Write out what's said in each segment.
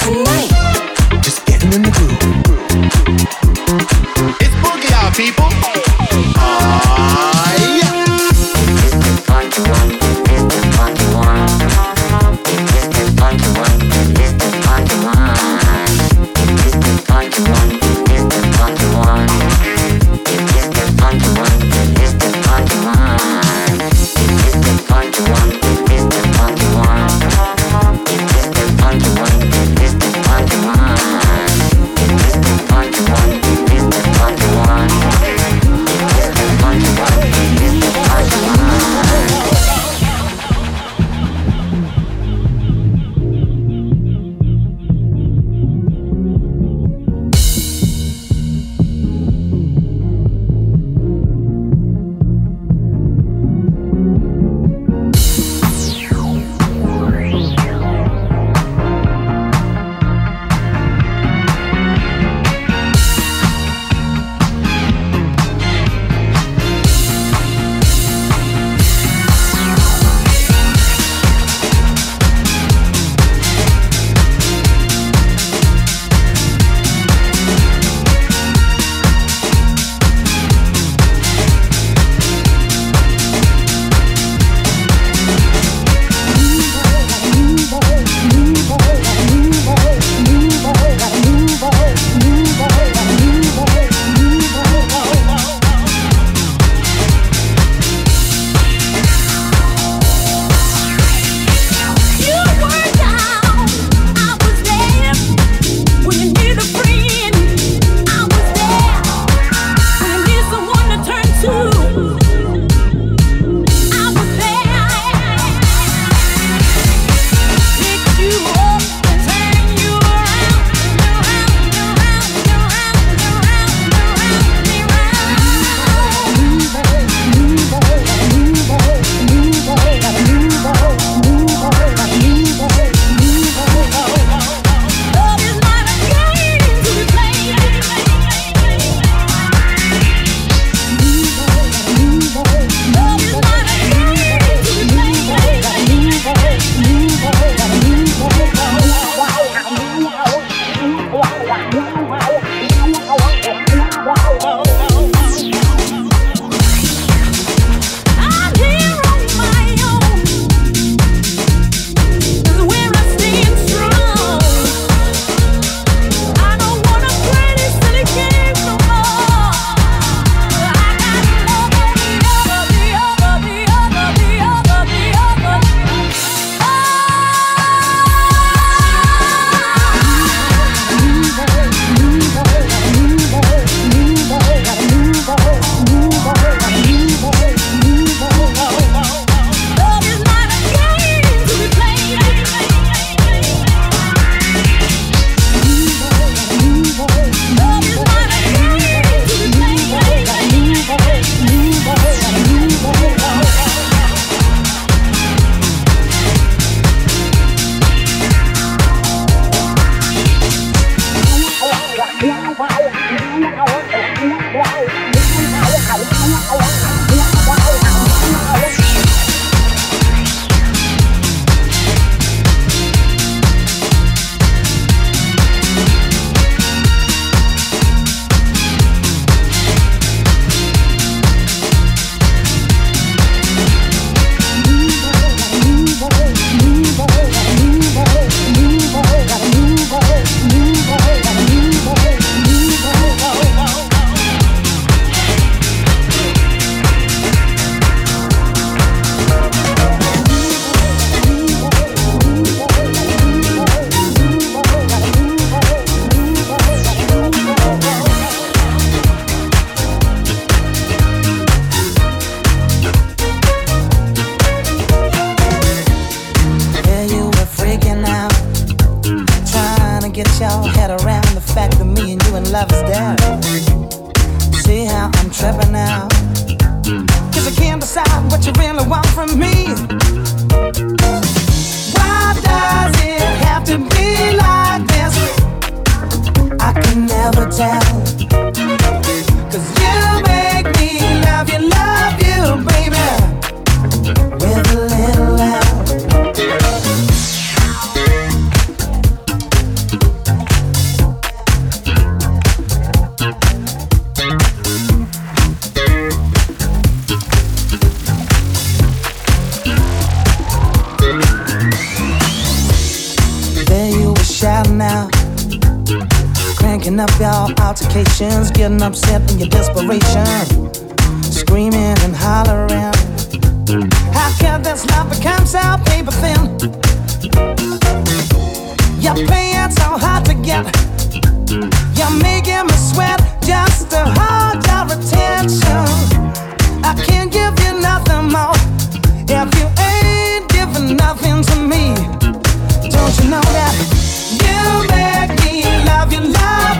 tonight. Breaking up your altercations, getting upset in your desperation, screaming and hollering. How can this love become so paper thin? You're playing so hard to get. You're making me sweat just to hold your attention. I can't give you nothing more if you ain't giving nothing to me. Don't you know that you make me love you, love?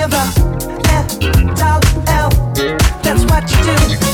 Never let out. That's what you do.